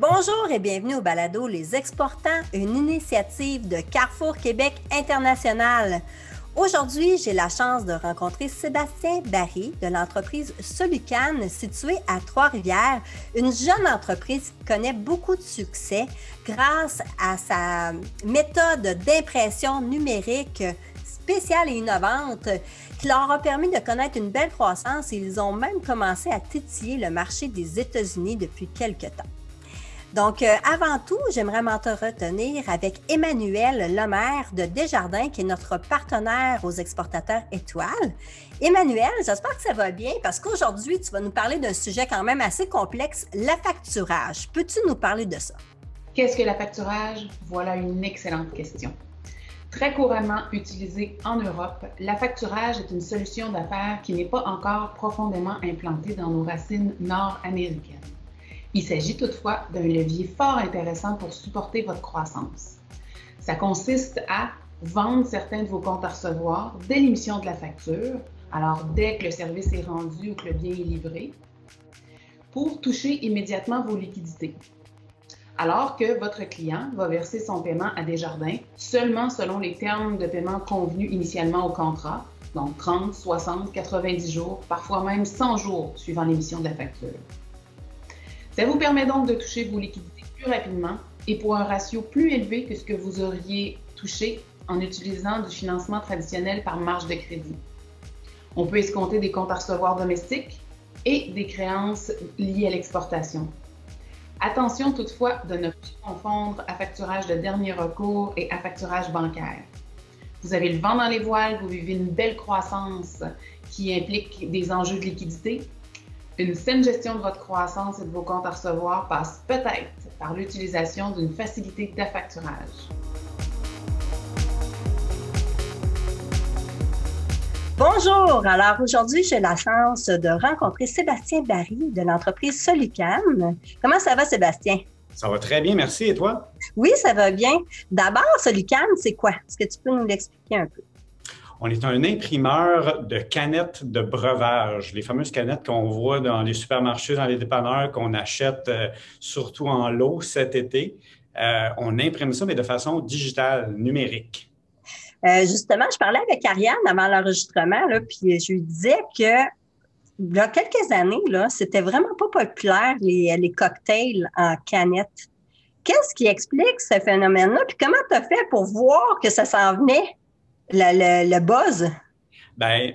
Bonjour et bienvenue au balado Les Exportants, une initiative de Carrefour Québec International. Aujourd'hui, j'ai la chance de rencontrer Sébastien Barry de l'entreprise Solucan située à Trois-Rivières, une jeune entreprise qui connaît beaucoup de succès grâce à sa méthode d'impression numérique spéciale et innovante qui leur a permis de connaître une belle croissance et ils ont même commencé à titiller le marché des États-Unis depuis quelques temps. Donc, euh, avant tout, j'aimerais m'entretenir avec Emmanuel Lemaire de Desjardins, qui est notre partenaire aux exportateurs étoiles. Emmanuel, j'espère que ça va bien parce qu'aujourd'hui, tu vas nous parler d'un sujet quand même assez complexe, l'affacturage. Peux-tu nous parler de ça? Qu'est-ce que l'affacturage? Voilà une excellente question. Très couramment utilisé en Europe, l'affacturage est une solution d'affaires qui n'est pas encore profondément implantée dans nos racines nord-américaines. Il s'agit toutefois d'un levier fort intéressant pour supporter votre croissance. Ça consiste à vendre certains de vos comptes à recevoir dès l'émission de la facture, alors dès que le service est rendu ou que le bien est livré, pour toucher immédiatement vos liquidités. Alors que votre client va verser son paiement à Desjardins seulement selon les termes de paiement convenus initialement au contrat, donc 30, 60, 90 jours, parfois même 100 jours suivant l'émission de la facture. Ça vous permet donc de toucher vos liquidités plus rapidement et pour un ratio plus élevé que ce que vous auriez touché en utilisant du financement traditionnel par marge de crédit. On peut escompter des comptes à recevoir domestiques et des créances liées à l'exportation. Attention toutefois de ne pas confondre affacturage de dernier recours et affacturage bancaire. Vous avez le vent dans les voiles, vous vivez une belle croissance qui implique des enjeux de liquidité, une saine gestion de votre croissance et de vos comptes à recevoir passe peut-être par l'utilisation d'une facilité d'affacturage. Bonjour, alors aujourd'hui j'ai la chance de rencontrer Sébastien Barry de l'entreprise Solucan. Comment ça va Sébastien? Ça va très bien, merci. Et toi? Oui, ça va bien. D'abord, Solucan, c'est quoi? Est-ce que tu peux nous l'expliquer un peu? On est un imprimeur de canettes de breuvage, les fameuses canettes qu'on voit dans les supermarchés, dans les dépanneurs, qu'on achète euh, surtout en lot cet été. Euh, on imprime ça, mais de façon digitale, numérique. Euh, justement, je parlais avec Ariane avant l'enregistrement, puis je lui disais que il y a quelques années, c'était vraiment pas populaire les, cocktails en canettes. Qu'est-ce qui explique ce phénomène-là? Puis comment tu as fait pour voir que ça s'en venait? Le, buzz? Ben,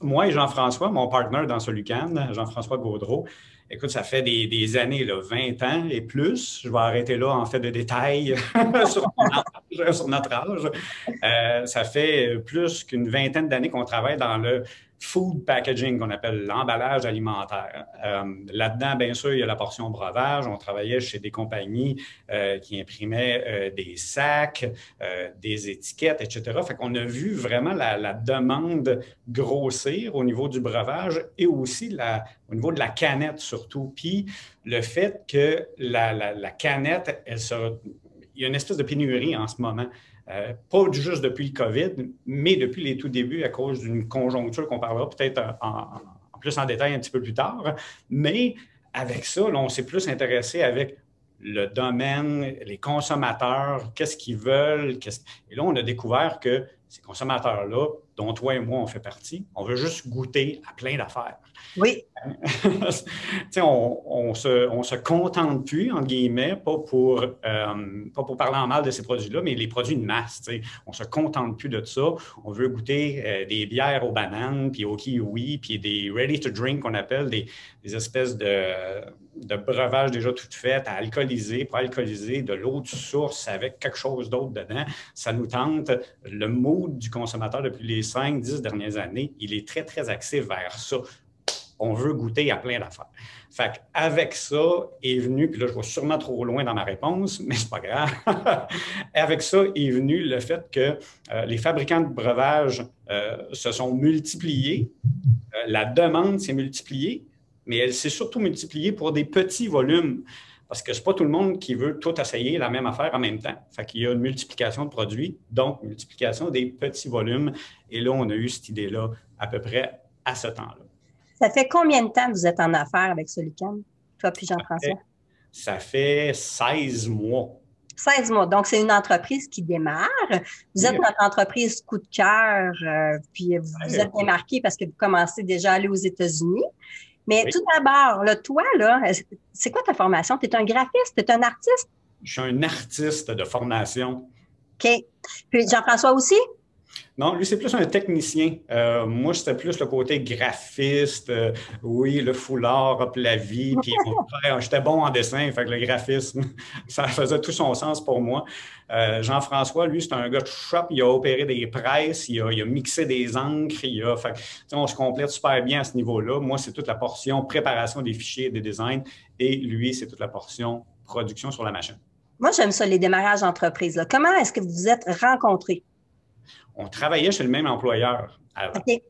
moi et Jean-François, mon partenaire dans Solucan, Jean-François Gaudreau, écoute, ça fait des, années, là, 20 ans et plus. Je vais arrêter là en fait de détails sur, notre âge. Euh, ça fait plus qu'une vingtaine d'années qu'on travaille dans le food packaging, qu'on appelle l'emballage alimentaire. Euh, là-dedans, bien sûr, il y a la portion breuvage. On travaillait chez des compagnies euh, qui imprimaient euh, des sacs, des étiquettes, etc. Fait qu'on a vu vraiment la, demande grossir au niveau du breuvage et aussi au niveau de la canette surtout. Puis le fait que la, canette, il y a une espèce de pénurie en ce moment. Euh, pas juste depuis le COVID, mais depuis les tout débuts à cause d'une conjoncture qu'on parlera peut-être en, plus en détail un petit peu plus tard. Mais avec ça, on s'est plus intéressé avec le domaine, les consommateurs, qu'est-ce qu'ils veulent. Et là, on a découvert que ces consommateurs-là, dont toi et moi, on fait partie, on veut juste goûter à plein d'affaires. Oui. on, ne se, on se contente plus, entre guillemets, pas pour, euh, pas pour parler en mal de ces produits-là, mais les produits de masse. On ne se contente plus de ça. On veut goûter euh, des bières aux bananes, puis aux kiwis, puis des ready to drink qu'on appelle des, des espèces de, de breuvages déjà toutes faites à alcooliser, pour alcooliser de l'eau de source avec quelque chose d'autre dedans. Ça nous tente. Le mood du consommateur depuis les 5-10 dernières années, il est très, très axé vers ça on veut goûter à plein d'affaires. Fait avec ça est venu, puis là, je vais sûrement trop loin dans ma réponse, mais c'est pas grave. avec ça est venu le fait que euh, les fabricants de breuvages euh, se sont multipliés, euh, la demande s'est multipliée, mais elle s'est surtout multipliée pour des petits volumes. Parce que ce n'est pas tout le monde qui veut tout essayer la même affaire en même temps. Fait qu'il y a une multiplication de produits, donc multiplication des petits volumes. Et là, on a eu cette idée-là à peu près à ce temps-là. Ça fait combien de temps que vous êtes en affaires avec Solican, toi puis Jean-François? ça fait 16 mois. 16 mois. Donc, c'est une entreprise qui démarre. Vous êtes notre entreprise coup de cœur, euh, puis vous, vous êtes démarqué parce que vous commencez déjà à aller aux États-Unis. Mais tout d'abord, là, toi, là, c'est quoi ta formation? Tu es un graphiste? Tu es un artiste? Je suis un artiste de formation. OK. Puis Jean-François aussi? Non, lui, c'est plus un technicien. Euh, moi, c'était plus le côté graphiste. Euh, oui, le foulard, hop, la vie. Puis j'étais bon en dessin, fait que le graphisme, ça faisait tout son sens pour moi. Euh, Jean-François, lui, c'est un gars de shop. Il a opéré des presses, il a, mixé des encres. Il a, fait, on se complète super bien à ce niveau-là. Moi, c'est toute la portion préparation des fichiers, des designs. Et lui, c'est toute la portion production sur la machine. Moi, j'aime ça, les démarrages d'entreprise. Comment est-ce que vous vous êtes rencontrés? On travaillait chez le même employeur avant. OK.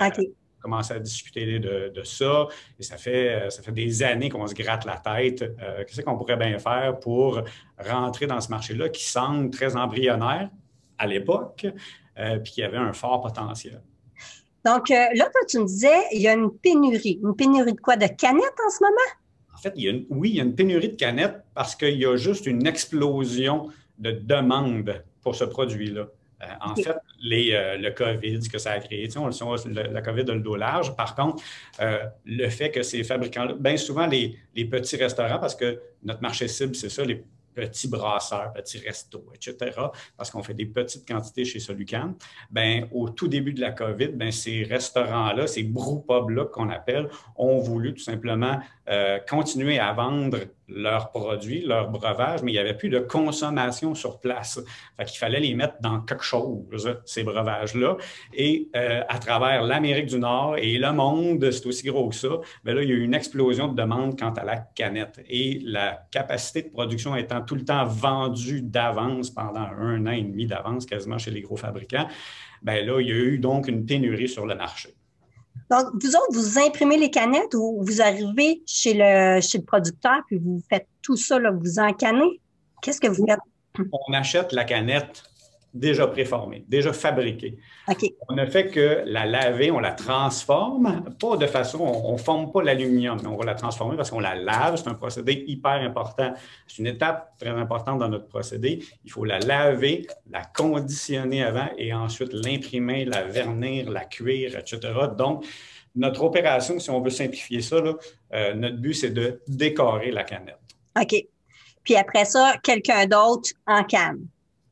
Euh, OK. On commençait à discuter de, ça et ça fait, euh, ça fait des années qu'on se gratte la tête. Euh, qu'est-ce qu'on pourrait bien faire pour rentrer dans ce marché-là qui semble très embryonnaire à l'époque, puis qui avait un fort potentiel. Donc, là, quand tu me disais, il y a une pénurie. Une pénurie de quoi? De canettes en ce moment? En fait, il y a oui, il y a une pénurie de canettes parce qu'il y a juste une explosion de demande pour ce produit-là. Euh, en fait, euh, le COVID, ce que ça a créé, tu sais, la COVID a le dos large. Par contre, euh, le fait que ces fabricants-là, bien souvent les, petits restaurants, parce que notre marché cible, c'est ça, les petits brasseurs, petits restos, etc., parce qu'on fait des petites quantités chez Solucan, ben, au tout début de la COVID, ben, ces restaurants-là, ces brewpubs-là qu'on appelle, ont voulu tout simplement continuer à vendre leurs produits, leurs breuvages, mais il n'y avait plus de consommation sur place. Fait qu'il fallait les mettre dans quelque chose, ces breuvages-là. Et euh, à travers l'Amérique du Nord et le monde, c'est aussi gros que ça, bien là, il y a eu une explosion de demande quant à la canette. Et la capacité de production étant tout le temps vendue d'avance pendant un an et demi d'avance, quasiment chez les gros fabricants, bien là, il y a eu donc une pénurie sur le marché. Donc, vous autres, vous imprimez les canettes ou vous arrivez chez le, chez le producteur puis vous faites tout ça, là, vous encannez? Qu'est-ce que vous faites? On achète la canette déjà préformée, déjà fabriquée. On ne fait que la laver, on la transforme, pas de façon, on ne forme pas l'aluminium, mais on va la transformer parce qu'on la lave. C'est un procédé hyper important. C'est une étape très importante dans notre procédé. Il faut la laver, la conditionner avant et ensuite l'imprimer, la vernir, la cuire, etc. Donc, notre opération, si on veut simplifier ça, euh, notre but, c'est de décorer la canette. OK. Puis après ça, quelqu'un d'autre en canne.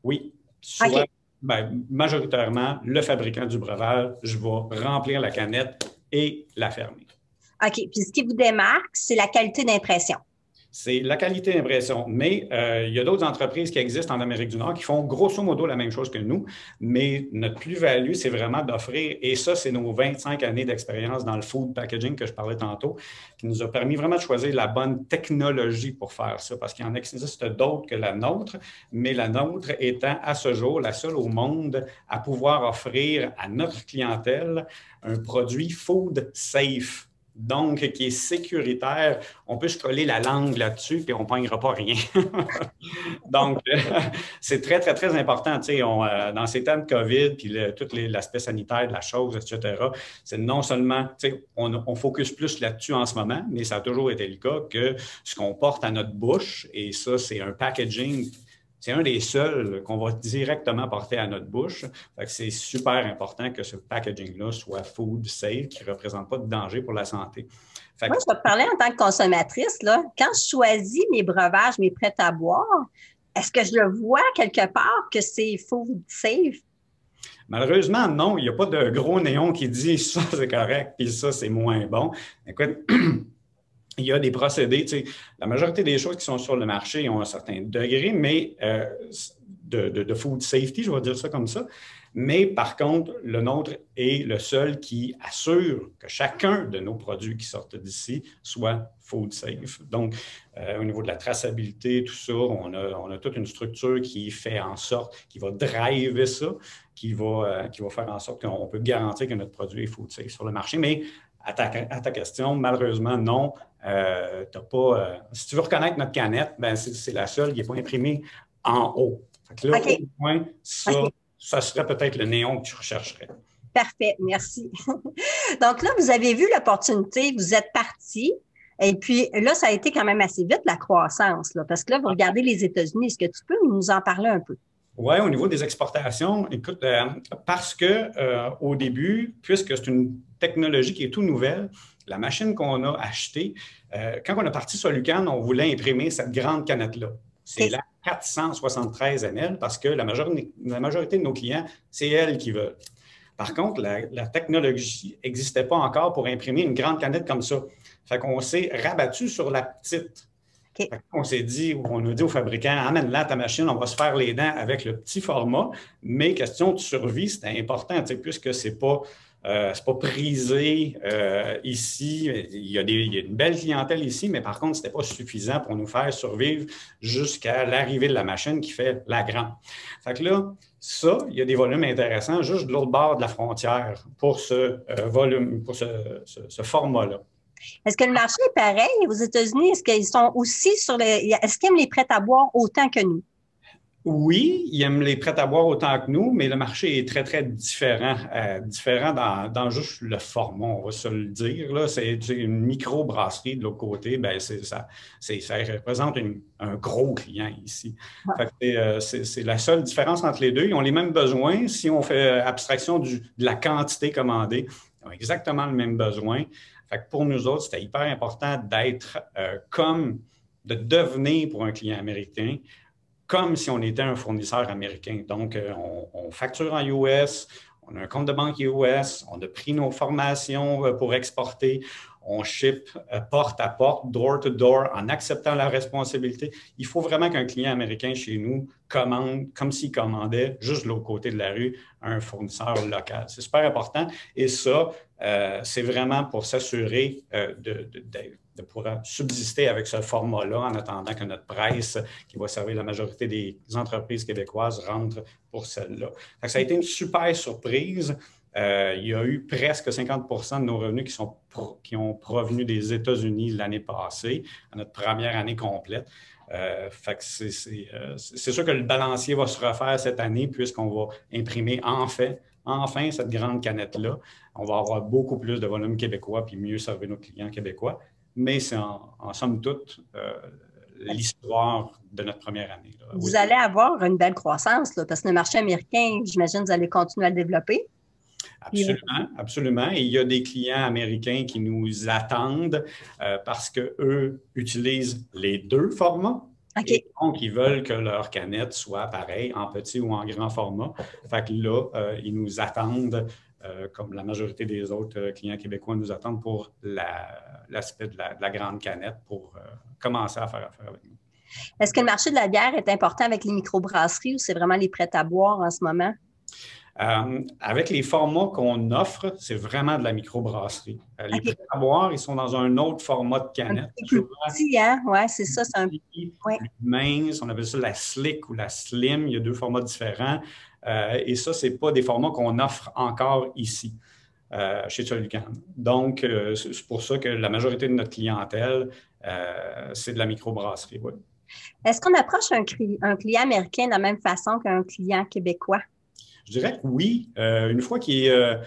Oui. Soit, ben, majoritairement, le fabricant du breuvage, je vais remplir la canette et la fermer. OK. Puis ce qui vous démarque, c'est la qualité d'impression c'est la qualité d'impression. Mais euh, il y a d'autres entreprises qui existent en Amérique du Nord qui font grosso modo la même chose que nous, mais notre plus-value, c'est vraiment d'offrir, et ça, c'est nos 25 années d'expérience dans le food packaging que je parlais tantôt, qui nous a permis vraiment de choisir la bonne technologie pour faire ça, parce qu'il en existe d'autres que la nôtre, mais la nôtre étant à ce jour la seule au monde à pouvoir offrir à notre clientèle un produit food safe donc qui est sécuritaire, on peut se coller la langue là-dessus et on ne pognera pas rien. donc, c'est très, très, très important. On, euh, dans ces temps de COVID, puis tout l'aspect sanitaire de la chose, etc., c'est non seulement, on, on focus plus là-dessus en ce moment, mais ça a toujours été le cas que ce qu'on porte à notre bouche, et ça, c'est un packaging c'est un des seuls qu'on va directement porter à notre bouche. c'est super important que ce packaging-là soit food safe, qui ne représente pas de danger pour la santé. Moi, je vais te parler en tant que consommatrice. Là. Quand je choisis mes breuvages, mes prêts à boire, est-ce que je le vois quelque part que c'est food safe? Malheureusement, non. Il n'y a pas de gros néon qui dit ça, c'est correct, puis ça, c'est moins bon. Écoute, il y a des procédés. la majorité des choses qui sont sur le marché ont un certain degré, mais euh, de, food safety, je vais dire ça comme ça. Mais par contre, le nôtre est le seul qui assure que chacun de nos produits qui sortent d'ici soit food safe. Donc, euh, au niveau de la traçabilité, tout ça, on a, toute une structure qui fait en sorte, qui va driver ça, qui va, euh, qui va faire en sorte qu'on peut garantir que notre produit est food safe sur le marché. Mais à ta, question, malheureusement, non. Euh, pas, euh, si tu veux reconnaître notre canette, ben, c'est la seule qui n'est pas imprimée en haut. là, au moins, ça, ça serait peut-être le néon que tu rechercherais. Parfait, merci. Donc là, vous avez vu l'opportunité, vous êtes parti. Et puis là, ça a été quand même assez vite la croissance, là, parce que là, vous regardez les États-Unis. Est-ce que tu peux nous en parler un peu? Oui, au niveau des exportations, écoute, euh, parce que euh, au début, puisque c'est une technologie qui est tout nouvelle, la machine qu'on a achetée, euh, quand on a parti sur Lucan, on voulait imprimer cette grande canette-là. C'est la 473 ml parce que la majorité, la majorité de nos clients, c'est elle qui veulent. Par contre, la, technologie n'existait pas encore pour imprimer une grande canette comme ça. Fait qu'on s'est rabattu sur la petite. On s'est dit, on a dit au fabricant, amène-la ta machine, on va se faire les dents avec le petit format, mais question de survie, c'était important, puisque ce n'est pas, euh, pas prisé euh, ici. Il y, a une belle clientèle ici, mais par contre, ce n'était pas suffisant pour nous faire survivre jusqu'à l'arrivée de la machine qui fait la grande. Fait que là, ça, il y a des volumes intéressants juste de l'autre bord de la frontière pour ce euh, volume, pour ce format-là. Est-ce que le marché est pareil aux États-Unis? Est-ce qu'ils sont aussi sur les. Est-ce qu'ils aiment les prêts à boire autant que nous? Oui, ils aiment les prêts à boire autant que nous, mais le marché est très, très différent. Euh, différent dans, juste le format, on va se le dire. C'est une micro-brasserie de l'autre côté, ben ça, ça représente un gros client ici. Euh, c'est la seule différence entre les deux. Ils ont les mêmes besoins. Si on fait abstraction de la quantité commandée, ils ont exactement le même besoin. Fait que pour nous autres, c'était hyper important d'être euh, comme, de devenir pour un client américain comme si on était un fournisseur américain. Donc, euh, on, facture en US, on a un compte de banque US, on a pris nos formations euh, pour exporter, on ship porte à porte, door to door, en acceptant la responsabilité. Il faut vraiment qu'un client américain chez nous commande comme s'il commandait juste de l'autre côté de la rue un fournisseur local. C'est super important. Et ça, euh, c'est vraiment pour s'assurer euh, de, pouvoir subsister avec ce format-là en attendant que notre presse, qui va servir la majorité des entreprises québécoises, rentre pour celle-là. Ça a été une super surprise. Euh, il y a eu presque 50% de nos revenus qui, sont qui ont provenu des États-Unis l'année passée, à notre première année complète. c'est sûr que le balancier va se refaire cette année puisqu'on va imprimer en enfin cette grande canette-là. On va avoir beaucoup plus de volume québécois puis mieux servir nos clients québécois. Mais c'est en, somme toute euh, l'histoire de notre première année. Vous allez avoir une belle croissance parce que le marché américain, j'imagine, vous allez continuer à le développer. Absolument, absolument. Et il y a des clients américains qui nous attendent euh, parce qu'eux utilisent les deux formats donc, ils veulent que leur canette soit pareille en petit ou en grand format. Fait que là, euh, ils nous attendent, euh, comme la majorité des autres euh, clients québécois nous attendent pour l'aspect de, la, grande canette pour commencer à faire affaire avec nous. Est-ce que le marché de la bière est important avec les microbrasseries ou c'est vraiment les prêts à boire en ce moment? Euh, avec les formats qu'on offre, c'est vraiment de la microbrasserie. Euh, les prêts à boire, ils sont dans un autre format de canette. Un plus petit, hein? Oui, c'est ça. C'est un ouais. mince. On appelle ça la slick ou la slim. Il y a deux formats différents. Euh, et ça, ce n'est pas des formats qu'on offre encore ici. chez Solucan. Donc, c'est pour ça que la majorité de notre clientèle, c'est de la microbrasserie. Est-ce qu'on approche un, client américain de la même façon qu'un client québécois? Je dirais que oui. Euh, une fois qu'il est,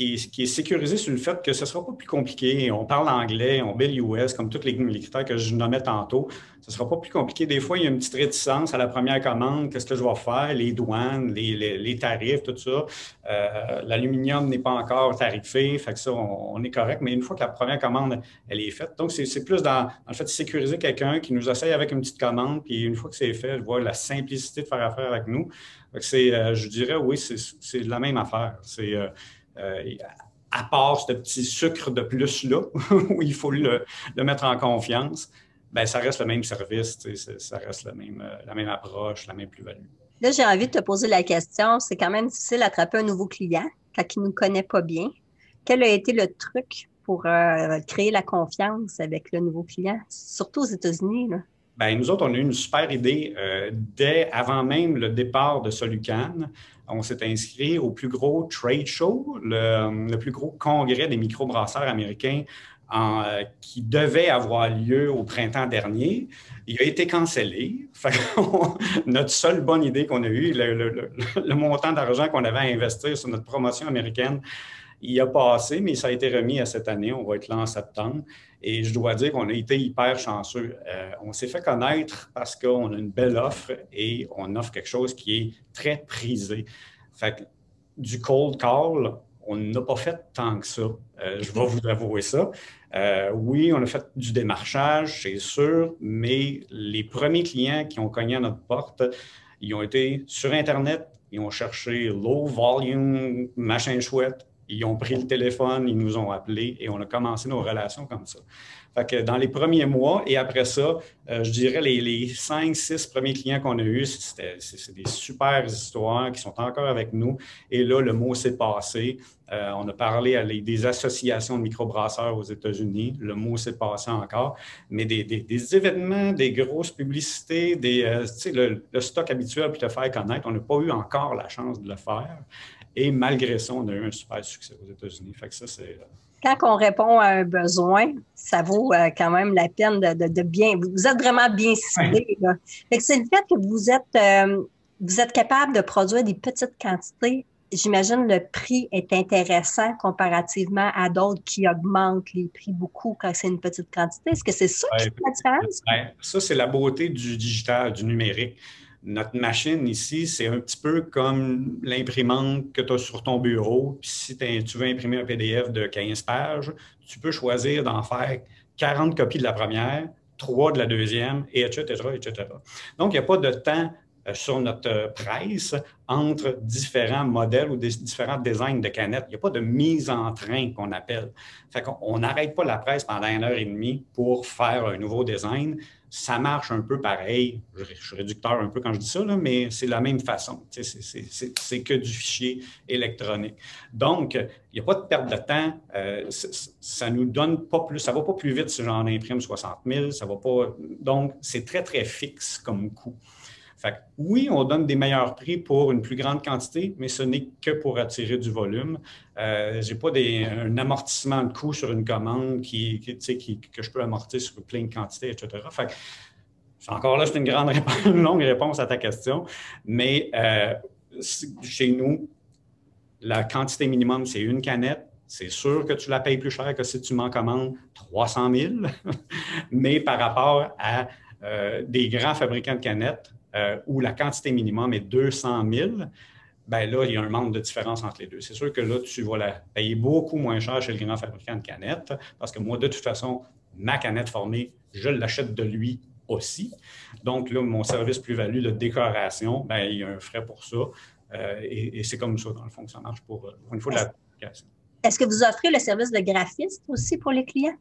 euh, qui est, sécurisé sur le fait que ce ne sera pas plus compliqué. On parle anglais, on bill US, comme tous les, critères que je nommais tantôt. Ce ne sera pas plus compliqué. Des fois, il y a une petite réticence à la première commande. Qu'est-ce que je vais faire? Les douanes, les, tarifs, tout ça. Euh, l'aluminium n'est pas encore tarifé. Fait que ça, on, est correct. Mais une fois que la première commande, elle est faite. Donc, c'est plus dans, le fait de sécuriser quelqu'un qui nous essaye avec une petite commande. Puis une fois que c'est fait, je vois la simplicité de faire affaire avec nous. c'est, euh, je dirais, oui, c'est la même affaire. C'est euh, à part ce petit sucre de plus-là, où il faut le, mettre en confiance, ben, ça reste le même service, ça reste la même, euh, la même approche, la même plus-value. Là, j'ai envie de te poser la question. C'est quand même difficile d'attraper un nouveau client quand il ne nous connaît pas bien. Quel a été le truc pour euh, créer la confiance avec le nouveau client, surtout aux États-Unis? Bien, nous autres, on a eu une super idée dès avant même le départ de Solucan on s'est inscrit au plus gros trade show, le, plus gros congrès des microbrasseurs américains euh, qui devait avoir lieu au printemps dernier. Il a été cancellé. notre seule bonne idée qu'on a eue, le, montant d'argent qu'on avait à investir sur notre promotion américaine, il a passé, mais ça a été remis à cette année. On va être là en septembre. Et je dois dire qu'on a été hyper chanceux. Euh, on s'est fait connaître parce qu'on a une belle offre et on offre quelque chose qui est très prisé. Fait que du cold call, on n'a pas fait tant que ça. Euh, je vais vous avouer ça. Euh, oui, on a fait du démarchage, c'est sûr, mais les premiers clients qui ont cogné à notre porte, ils ont été sur Internet, ils ont cherché low volume, machin chouette, ils ont pris le téléphone, ils nous ont appelés et on a commencé nos relations comme ça. Fait dans les premiers mois et après ça, euh, je dirais les, cinq, six premiers clients qu'on a eus, c'est des super histoires qui sont encore avec nous. Et là, le mot s'est passé. Euh, on a parlé à des associations de microbrasseurs aux États-Unis. Le mot s'est passé encore. Mais des, événements, des grosses publicités, euh, le, le, stock habituel pour te faire connaître, on n'a pas eu encore la chance de le faire. Et malgré ça, on a eu un super succès aux États-Unis. Fait que ça, c'est quand on répond à un besoin, ça vaut euh, quand même la peine de, bien. Vous êtes vraiment bien ciblé. C'est le fait que vous êtes, euh, vous êtes capable de produire des petites quantités. J'imagine le prix est intéressant comparativement à d'autres qui augmentent les prix beaucoup quand c'est une petite quantité. Est-ce que c'est ça qui fait la différence? Ça, c'est la beauté du digital, du numérique notre machine ici, c'est un petit peu comme l'imprimante que tu as sur ton bureau. Si tu veux imprimer un PDF de 15 pages, tu peux choisir d'en faire 40 copies de la première, 3 de la deuxième, et etc., etc. Donc, il n'y a pas de temps euh, sur notre presse entre différents modèles ou différents designs de canettes. Il n'y a pas de mise en train qu'on appelle. Fait qu'on n'arrête pas la presse pendant une heure et demie pour faire un nouveau design ça marche un peu pareil. Je, suis réducteur un peu quand je dis ça, mais c'est la même façon. C'est que du fichier électronique. Donc, il n'y a pas de perte de temps. Euh, ça nous donne pas plus, ça ne va pas plus vite si j'en imprime 60 000. Ça va pas, donc, c'est très, très fixe comme coût oui, on donne des meilleurs prix pour une plus grande quantité, mais ce n'est que pour attirer du volume. Euh, je n'ai pas un amortissement de coût sur une commande qui, que je peux amortir sur plein de quantités, etc. encore là, c'est une grande une longue réponse à ta question, mais euh, chez nous, la quantité minimum, c'est une canette. C'est sûr que tu la payes plus cher que si tu m'en commandes 300 000, mais par rapport à euh, des grands fabricants de canettes, euh, où la quantité minimum est 200 000, ben là, il y a un manque de différence entre les deux. C'est sûr que là, tu vas la payer beaucoup moins cher chez le grand fabricant de canettes, parce que moi, de toute façon, ma canette formée, je l'achète de lui aussi. Donc là, mon service plus-value de décoration, ben, il y a un frais pour ça. Euh, et, c'est comme ça, dans le fond, que ça marche pour, pour une fois l'application. Est-ce que vous offrez le service de graphiste aussi pour les clients?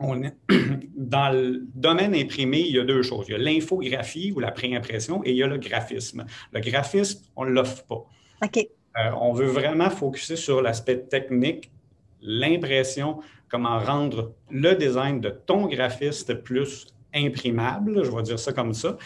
On dans le domaine imprimé, il y a deux choses. Il y a l'infographie ou la préimpression et il y a le graphisme. Le graphisme, on ne l'offre pas. OK. Euh, on veut vraiment focuser sur l'aspect technique, l'impression, comment rendre le design de ton graphiste plus imprimable, je vais dire ça comme ça.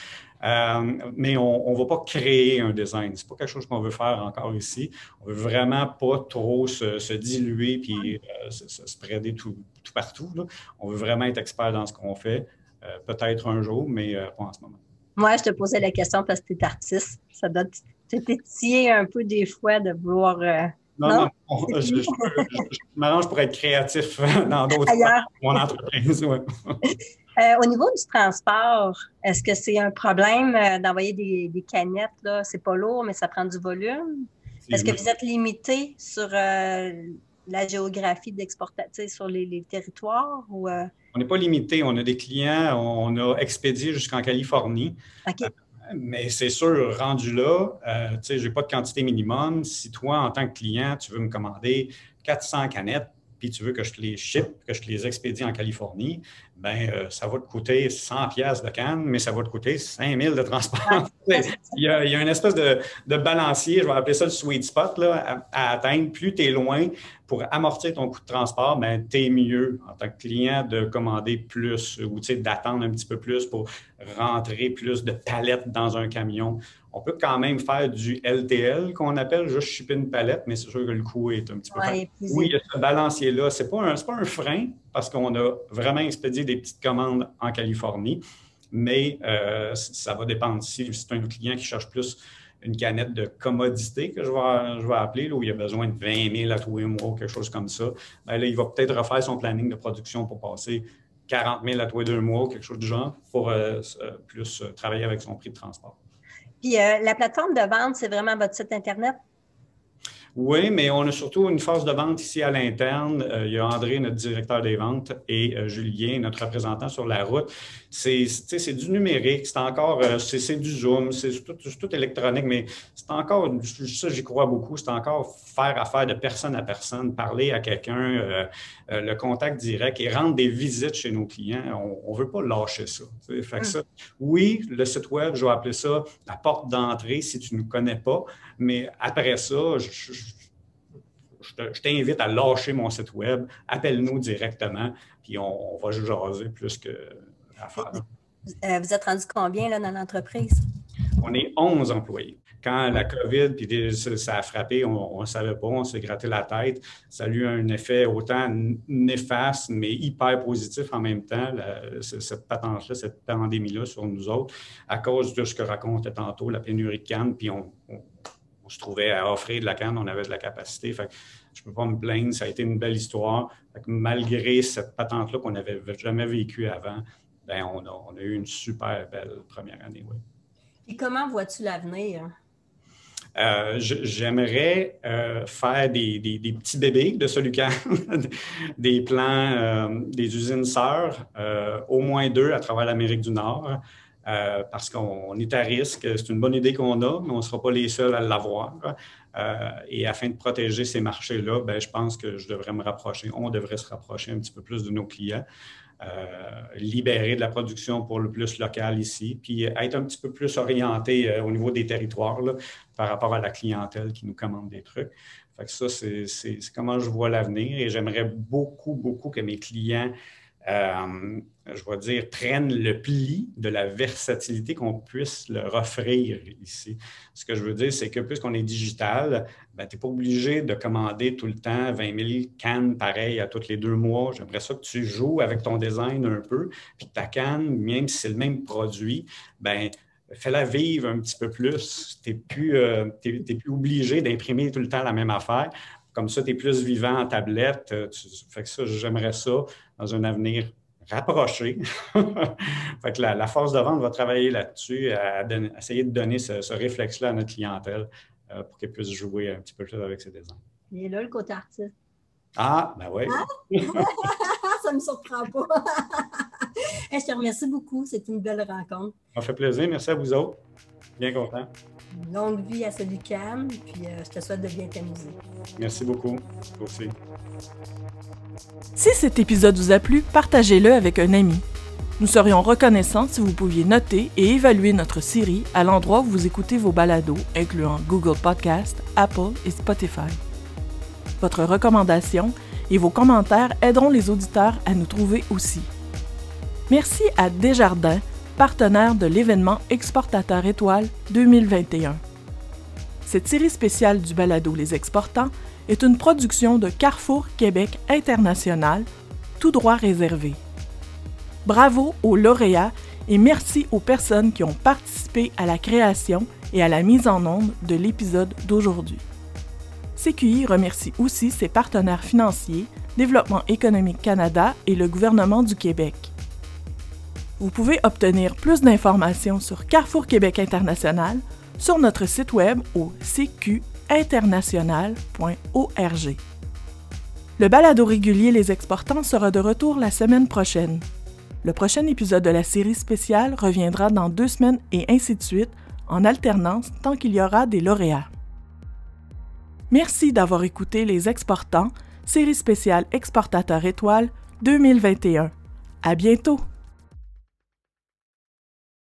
Euh, mais on ne va pas créer un design. Ce n'est pas quelque chose qu'on veut faire encore ici. On veut vraiment pas trop se, diluer puis euh, se, spreader tout, partout. On veut vraiment être expert dans ce qu'on fait. Euh, peut-être un jour, mais pas en ce moment. Moi, je te posais la question parce que tu es artiste. Ça doit t'étiller un peu des fois de vouloir. non, non, je, m'arrange pour être créatif dans d'autres mon entreprise. Euh, au niveau du transport, est-ce que c'est un problème euh, d'envoyer des, canettes? Là? C'est pas lourd, mais ça prend du volume? Est-ce que vous êtes limité sur euh, la géographie d'exportation, sur les, territoires? Ou, On n'est pas limité. On a des clients, on a expédié jusqu'en Californie. mais c'est sûr, rendu là, je n'ai pas de quantité minimum. Si toi, en tant que client, tu veux me commander 400 canettes, puis tu veux que je te les ship, que je te les expédie en Californie, ben euh, ça va te coûter 100 pièces de canne, mais ça va te coûter 5000 de transport. il, y a, il, y a, une espèce de, balancier, je vais appeler ça le sweet spot, là, à, atteindre. Plus tu es loin pour amortir ton coût de transport, ben, tu es mieux en tant que client de commander plus ou d'attendre un petit peu plus pour rentrer plus de palettes dans un camion. On peut quand même faire du LTL qu'on appelle juste shipper une palette, mais c'est sûr que le coût est un petit peu. oui, il y a ce balancier-là. Ce n'est pas, pas, un frein parce qu'on a vraiment expédié des petites commandes en Californie, mais euh, ça va dépendre. Si c'est un client qui cherche plus une canette de commodité que je vais, je vais appeler, là, où il a besoin de 20 000 à tous les mois, quelque chose comme ça, ben là, il va peut-être refaire son planning de production pour passer 40 000 à tous les deux mois, quelque chose du genre, pour euh, euh, plus euh, travailler avec son prix de transport. Puis la plateforme de vente, c'est vraiment votre site Internet? Oui, mais on a surtout une force de vente ici à l'interne. Euh, il y a André, notre directeur des ventes, et euh, Julien, notre représentant sur la route. C'est du numérique, c'est encore, euh, c'est du Zoom, c'est tout, tout, électronique, mais c'est encore, ça j'y crois beaucoup, c'est encore faire affaire de personne à personne, parler à quelqu'un, le contact direct et rendre des visites chez nos clients. On ne veut pas lâcher ça. Fait que ça. Oui, le site web, je vais appeler ça la porte d'entrée si tu ne nous connais pas, mais après ça, je je t'invite à lâcher mon site web, appelle-nous directement, puis on, va jaser plus que à faire. Euh, vous êtes rendu combien là, dans l'entreprise? On est 11 employés. Quand la COVID, puis ça a frappé, on ne savait pas, on s'est gratté la tête. Ça a eu un effet autant néfaste, mais hyper positif en même temps, cette patente-là, cette pandémie-là sur nous autres, à cause de ce que racontait tantôt la pénurie de cannes, puis on, se trouvait à offrir de la canne, on avait de la capacité. Fait je ne peux pas me plaindre, ça a été une belle histoire. malgré cette patente-là qu'on n'avait jamais vécue avant, ben on, a, eu une super belle première année. Oui. Et comment vois-tu l'avenir? Euh, j'aimerais euh, faire des, petits bébés de Solucan, des plans, euh, des usines sœurs, au moins deux à travers l'Amérique du Nord, parce qu'on est à risque. C'est une bonne idée qu'on a, mais on ne sera pas les seuls à l'avoir. Euh, et afin de protéger ces marchés-là, ben, je pense que je devrais me rapprocher, on devrait se rapprocher un petit peu plus de nos clients, euh, libérer de la production pour le plus local ici, puis être un petit peu plus orienté euh, au niveau des territoires par rapport à la clientèle qui nous commande des trucs. Fait que ça, c'est comment je vois l'avenir et j'aimerais beaucoup, beaucoup que mes clients euh, je vais dire, prennent le pli de la versatilité qu'on puisse leur offrir ici. Ce que je veux dire, c'est que puisqu'on est digital, ben, tu n'es pas obligé de commander tout le temps 20 000 cannes pareilles à tous les deux mois. J'aimerais ça que tu joues avec ton design un peu, puis ta canne, même si c'est le même produit, ben fais-la vivre un petit peu plus. Tu n'es plus, euh, plus obligé d'imprimer tout le temps la même affaire. Comme ça, tu es plus vivant en tablette. Euh, fait que ça, j'aimerais ça dans un avenir rapproché. fait que la, force de vente va travailler là-dessus, à, essayer de donner ce, réflexe-là à notre clientèle euh, pour qu'elle puisse jouer un petit peu plus avec ses designs. Il est là le côté artiste. Ah, ben oui. Hein? ça ne me surprend pas. je te remercie beaucoup. C'est une belle rencontre. Ça fait plaisir. Merci à vous autres. Bien content. Longue vie à celui calme, puis euh, je te souhaite de bien t'amuser. Merci beaucoup. Aussi. Si cet épisode vous a plu, partagez-le avec un ami. Nous serions reconnaissants si vous pouviez noter et évaluer notre série à l'endroit où vous écoutez vos balados, incluant Google Podcast, Apple et Spotify. Votre recommandation et vos commentaires aideront les auditeurs à nous trouver aussi. Merci à Desjardins, partenaire de l'événement Exportateur Étoile 2021. Cette série spéciale du balado Les Exportants est une production de Carrefour Québec International, tout droit réservé. Bravo aux lauréats et merci aux personnes qui ont participé à la création et à la mise en onde de l'épisode d'aujourd'hui. CQI remercie aussi ses partenaires financiers, Développement économique Canada et le gouvernement du Québec. Vous pouvez obtenir plus d'informations sur Carrefour Québec International sur notre site web au CQ international.org. Le balado régulier Les Exportants sera de retour la semaine prochaine. Le prochain épisode de la série spéciale reviendra dans deux semaines et ainsi de suite, en alternance tant qu'il y aura des lauréats. Merci d'avoir écouté Les Exportants, série spéciale Exportateur étoile 2021. À bientôt!